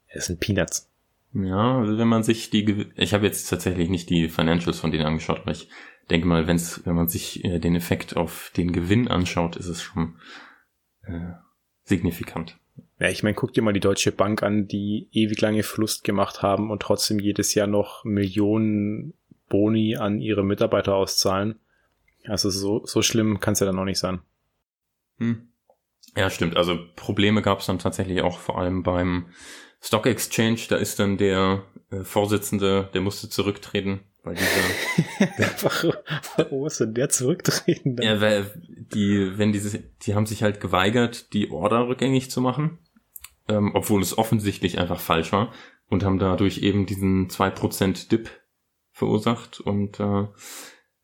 es sind Peanuts. Ja, also wenn man sich die, ich habe jetzt tatsächlich nicht die Financials von denen angeschaut, aber ich denke mal, wenn's, wenn man sich äh, den Effekt auf den Gewinn anschaut, ist es schon äh, signifikant. Ja, ich meine, guck dir mal die Deutsche Bank an, die ewig lange Verlust gemacht haben und trotzdem jedes Jahr noch Millionen Boni an ihre Mitarbeiter auszahlen. Also so, so schlimm kann es ja dann auch nicht sein. Hm. Ja, stimmt. Also Probleme gab es dann tatsächlich auch vor allem beim Stock Exchange. Da ist dann der äh, Vorsitzende, der musste zurücktreten, weil dieser. Warum muss denn der zurücktreten? Dann? Ja, weil die, wenn diese, die haben sich halt geweigert, die Order rückgängig zu machen, ähm, obwohl es offensichtlich einfach falsch war und haben dadurch eben diesen 2% Dip verursacht und äh,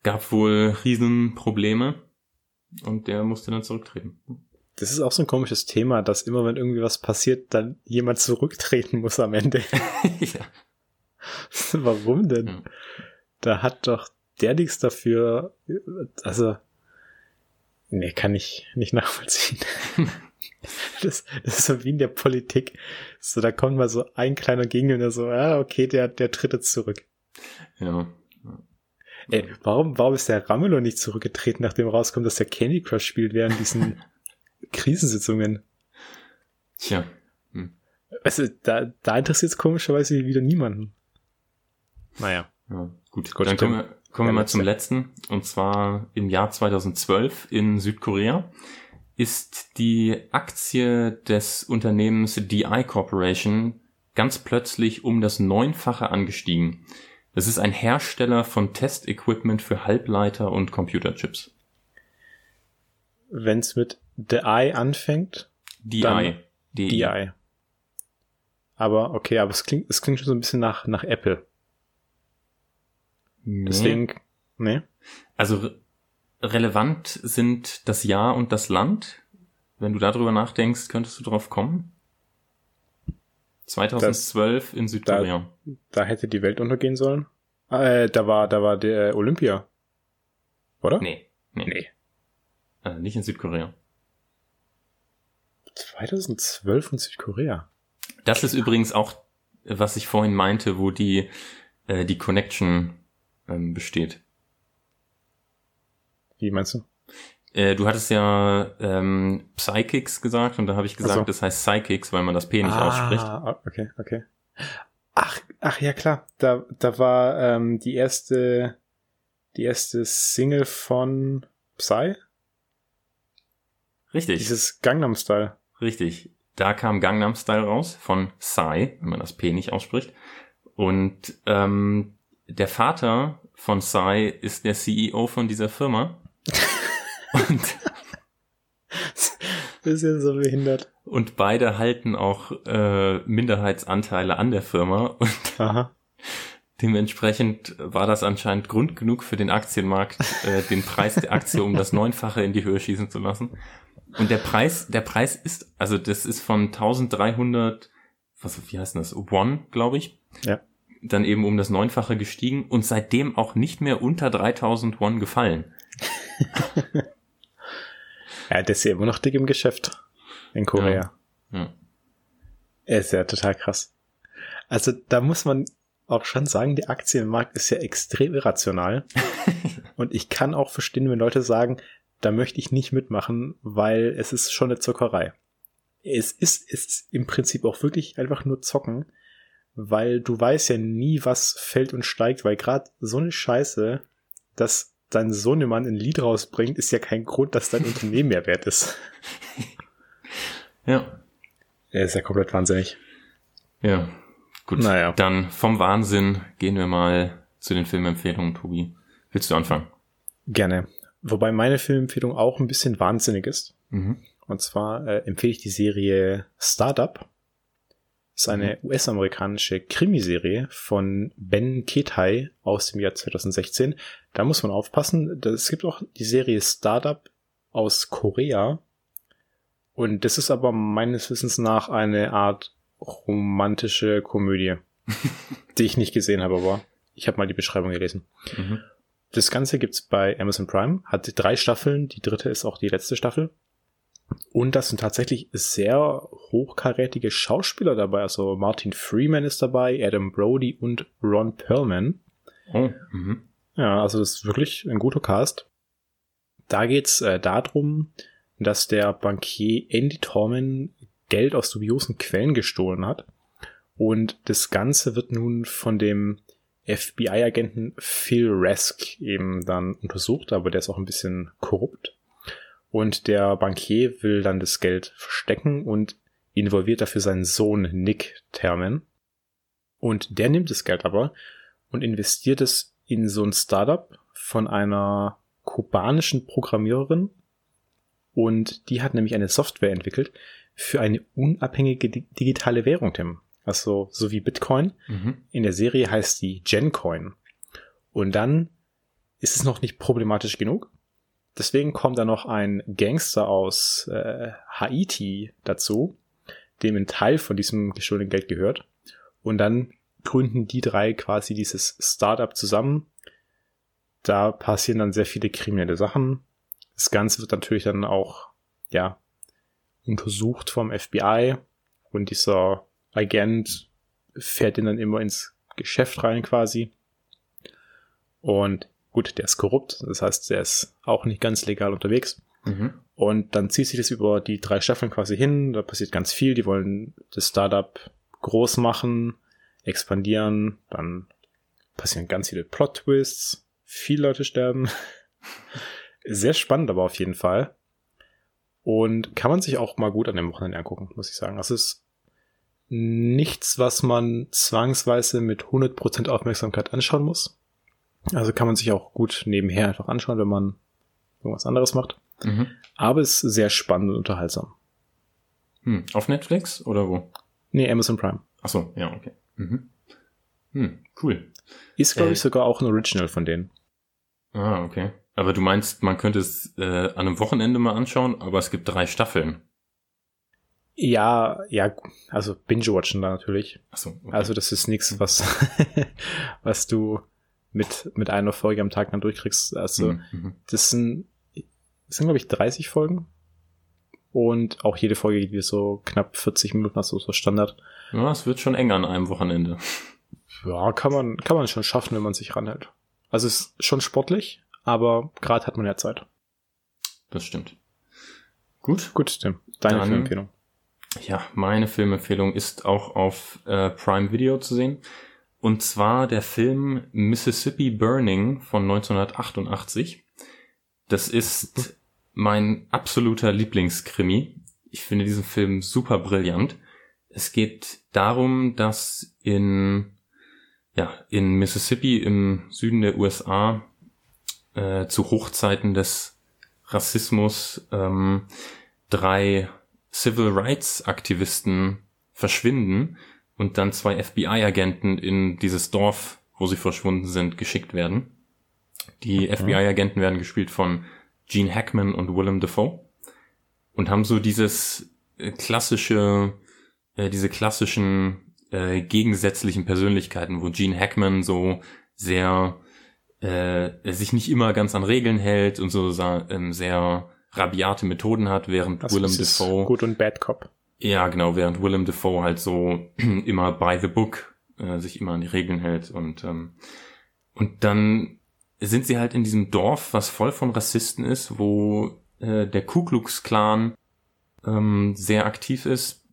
gab wohl Riesenprobleme und der musste dann zurücktreten. Das ist auch so ein komisches Thema, dass immer wenn irgendwie was passiert, dann jemand zurücktreten muss am Ende. ja. Warum denn? Ja. Da hat doch der nichts dafür. Also, nee, kann ich nicht nachvollziehen. das, das ist so wie in der Politik. So, da kommt mal so ein kleiner Gegner, so, ah, okay, der, der tritt jetzt zurück. Ja. Ey, warum, warum ist der Ramelow nicht zurückgetreten, nachdem rauskommt, dass der Candy Crush spielt während diesen Krisensitzungen? Tja. Hm. Also, da, da interessiert es komischerweise wieder niemanden. Naja. Ja, gut. gut dann kommen wir, kommen wir mal zum letzten. Und zwar im Jahr 2012 in Südkorea ist die Aktie des Unternehmens DI Corporation ganz plötzlich um das Neunfache angestiegen. Es ist ein Hersteller von Testequipment für Halbleiter und Computerchips. Wenn es mit DI anfängt? DI. DI. Aber okay, aber es klingt, es klingt schon so ein bisschen nach, nach Apple. Nee. Deswegen, nee. Also re relevant sind das Jahr und das Land. Wenn du darüber nachdenkst, könntest du drauf kommen. 2012 das, in Südkorea. Da, da, hätte die Welt untergehen sollen. Äh, da war, da war der Olympia. Oder? Nee. Nee. nee. Äh, nicht in Südkorea. 2012 in Südkorea. Das ist übrigens auch, was ich vorhin meinte, wo die, äh, die Connection ähm, besteht. Wie meinst du? Äh, du hattest ja ähm, Psychics gesagt und da habe ich gesagt, so. das heißt Psychics, weil man das P nicht ah, ausspricht. Okay, okay. Ach, ach ja klar, da, da war ähm, die erste, die erste Single von Psy. Richtig. Dieses Gangnam Style. Richtig. Da kam Gangnam Style raus von Psy, wenn man das P nicht ausspricht. Und ähm, der Vater von Psy ist der CEO von dieser Firma. Und ja so behindert. Und beide halten auch äh, Minderheitsanteile an der Firma. Und Aha. dementsprechend war das anscheinend Grund genug für den Aktienmarkt, äh, den Preis der Aktie um das Neunfache in die Höhe schießen zu lassen. Und der Preis, der Preis ist, also das ist von 1300, was, wie heißt das, One, glaube ich. Ja. Dann eben um das Neunfache gestiegen und seitdem auch nicht mehr unter 3000 One gefallen. Ja, der ist ja immer noch dick im Geschäft in Korea. Ja. ja. Er ist ja total krass. Also da muss man auch schon sagen, der Aktienmarkt ist ja extrem irrational. und ich kann auch verstehen, wenn Leute sagen, da möchte ich nicht mitmachen, weil es ist schon eine Zockerei. Es ist, es ist im Prinzip auch wirklich einfach nur zocken, weil du weißt ja nie, was fällt und steigt, weil gerade so eine Scheiße, dass dein Sohnemann ein Lied rausbringt, ist ja kein Grund, dass dein Unternehmen mehr wert ist. Ja. Er ist ja komplett wahnsinnig. Ja. Gut. Naja. Dann vom Wahnsinn gehen wir mal zu den Filmempfehlungen, Tobi. Willst du anfangen? Gerne. Wobei meine Filmempfehlung auch ein bisschen wahnsinnig ist. Mhm. Und zwar äh, empfehle ich die Serie Startup ist eine mhm. US-amerikanische Krimiserie von Ben Ketai aus dem Jahr 2016. Da muss man aufpassen. Es gibt auch die Serie Startup aus Korea. Und das ist aber meines Wissens nach eine Art romantische Komödie, die ich nicht gesehen habe, aber ich habe mal die Beschreibung gelesen. Mhm. Das Ganze gibt's bei Amazon Prime, hat drei Staffeln, die dritte ist auch die letzte Staffel. Und das sind tatsächlich sehr hochkarätige Schauspieler dabei. Also Martin Freeman ist dabei, Adam Brody und Ron Perlman. Oh, mhm. Ja, also das ist wirklich ein guter Cast. Da geht's äh, darum, dass der Bankier Andy Torman Geld aus dubiosen Quellen gestohlen hat. Und das Ganze wird nun von dem FBI-Agenten Phil Rask eben dann untersucht, aber der ist auch ein bisschen korrupt. Und der Bankier will dann das Geld verstecken und involviert dafür seinen Sohn Nick Terman. Und der nimmt das Geld aber und investiert es in so ein Startup von einer kubanischen Programmiererin. Und die hat nämlich eine Software entwickelt für eine unabhängige digitale Währung, Tim. Also so wie Bitcoin. Mhm. In der Serie heißt die Gencoin. Und dann ist es noch nicht problematisch genug. Deswegen kommt da noch ein Gangster aus äh, Haiti dazu, dem ein Teil von diesem geschuldeten Geld gehört. Und dann gründen die drei quasi dieses Startup zusammen. Da passieren dann sehr viele kriminelle Sachen. Das Ganze wird natürlich dann auch, ja, untersucht vom FBI und dieser Agent fährt ihn dann immer ins Geschäft rein quasi. Und gut, der ist korrupt, das heißt, der ist auch nicht ganz legal unterwegs. Mhm. Und dann zieht sich das über die drei Staffeln quasi hin, da passiert ganz viel, die wollen das Startup groß machen, expandieren, dann passieren ganz viele Plot-Twists, viele Leute sterben. Sehr spannend aber auf jeden Fall. Und kann man sich auch mal gut an dem Wochenende angucken, muss ich sagen. Das ist nichts, was man zwangsweise mit 100% Aufmerksamkeit anschauen muss. Also kann man sich auch gut nebenher einfach anschauen, wenn man irgendwas anderes macht. Mhm. Aber es ist sehr spannend und unterhaltsam. Hm. Auf Netflix oder wo? Nee, Amazon Prime. Ach so, ja, okay. Mhm. Hm, cool. Ist, glaube äh, ich, sogar auch ein Original von denen. Ah, okay. Aber du meinst, man könnte es äh, an einem Wochenende mal anschauen, aber es gibt drei Staffeln. Ja, ja, also binge-watchen da natürlich. Ach so, okay. Also das ist nichts, was, was du mit, mit einer Folge am Tag dann durchkriegst. Also mhm. mhm. das sind, das sind glaube ich 30 Folgen. Und auch jede Folge geht wie so knapp 40 Minuten, also so Standard. Ja, es wird schon eng an einem Wochenende. Ja, kann man, kann man schon schaffen, wenn man sich ranhält. Also es ist schon sportlich, aber gerade hat man ja Zeit. Das stimmt. Gut. Gut, Tim. Deine Dann, Filmempfehlung. Ja, meine Filmempfehlung ist auch auf äh, Prime Video zu sehen. Und zwar der Film Mississippi Burning von 1988. Das ist mein absoluter Lieblingskrimi. Ich finde diesen Film super brillant. Es geht darum, dass in, ja, in Mississippi im Süden der USA äh, zu Hochzeiten des Rassismus ähm, drei Civil Rights Aktivisten verschwinden und dann zwei FBI-Agenten in dieses Dorf, wo sie verschwunden sind, geschickt werden. Die okay. FBI-Agenten werden gespielt von Gene Hackman und Willem Dafoe und haben so dieses äh, klassische, äh, diese klassischen äh, gegensätzlichen Persönlichkeiten, wo Gene Hackman so sehr äh, sich nicht immer ganz an Regeln hält und so ähm, sehr rabiate Methoden hat, während also Willem Dafoe gut und Bad Cop. Ja, genau, während Willem Dafoe halt so immer by the book äh, sich immer an die Regeln hält und ähm, und dann sind sie halt in diesem Dorf, was voll von Rassisten ist, wo äh, der Ku Klux Klan ähm, sehr aktiv ist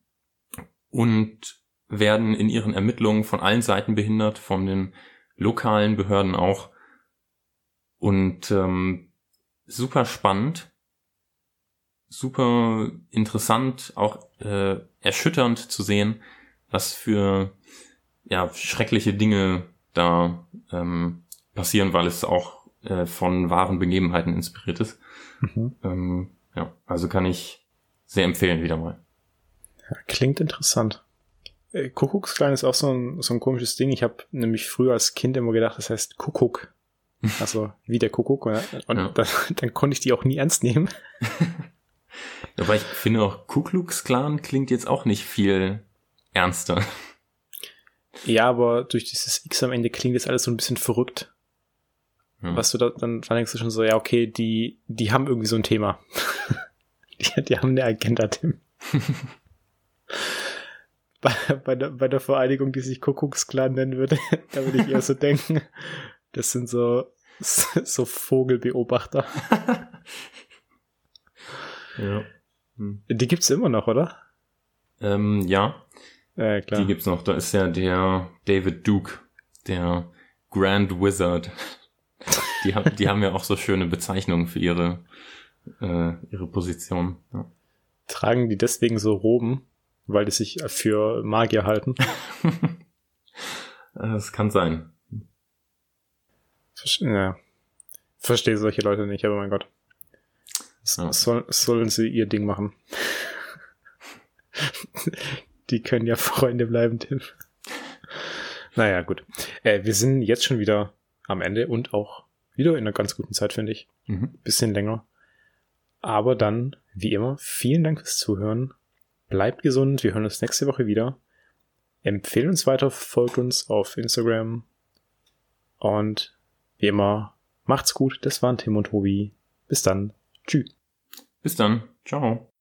und werden in ihren Ermittlungen von allen Seiten behindert, von den lokalen Behörden auch und ähm, super spannend, super interessant, auch äh, erschütternd zu sehen, was für ja schreckliche Dinge da ähm, passieren, weil es auch äh, von wahren Begebenheiten inspiriert ist. Mhm. Ähm, ja, also kann ich sehr empfehlen wieder mal. Ja, klingt interessant. Äh, Kuckucksklein ist auch so ein, so ein komisches Ding. Ich habe nämlich früher als Kind immer gedacht, das heißt Kuckuck. Also wie der Kuckuck. Und ja. dann, dann konnte ich die auch nie ernst nehmen. Aber ich finde auch Ku Klux Klan klingt jetzt auch nicht viel ernster. Ja, aber durch dieses X am Ende klingt jetzt alles so ein bisschen verrückt. Hm. Was du da, dann, dann denkst du schon so, ja, okay, die, die haben irgendwie so ein Thema. die, die haben eine Agenda, Tim. bei, bei, der, bei der Vereinigung, die sich Kuckucksklan nennen würde, da würde ich eher so denken, das sind so, so Vogelbeobachter. Ja. Hm. Die gibt's immer noch, oder? Ähm, ja. Äh, klar. Die gibt's noch. Da ist ja der David Duke, der Grand Wizard. Die, haben, die haben ja auch so schöne Bezeichnungen für ihre, äh, ihre Position. Ja. Tragen die deswegen so Roben, weil die sich für Magier halten? das kann sein. Verste ja. Verstehe solche Leute nicht, aber mein Gott. Ja. Soll, sollen sie ihr Ding machen. Die können ja Freunde bleiben, Tim. Naja, gut. Äh, wir sind jetzt schon wieder am Ende und auch wieder in einer ganz guten Zeit, finde ich. Mhm. Bisschen länger. Aber dann, wie immer, vielen Dank fürs Zuhören. Bleibt gesund. Wir hören uns nächste Woche wieder. Empfehlen uns weiter, folgt uns auf Instagram. Und wie immer, macht's gut. Das waren Tim und Tobi. Bis dann. Tschüss. Bis dann. Ciao.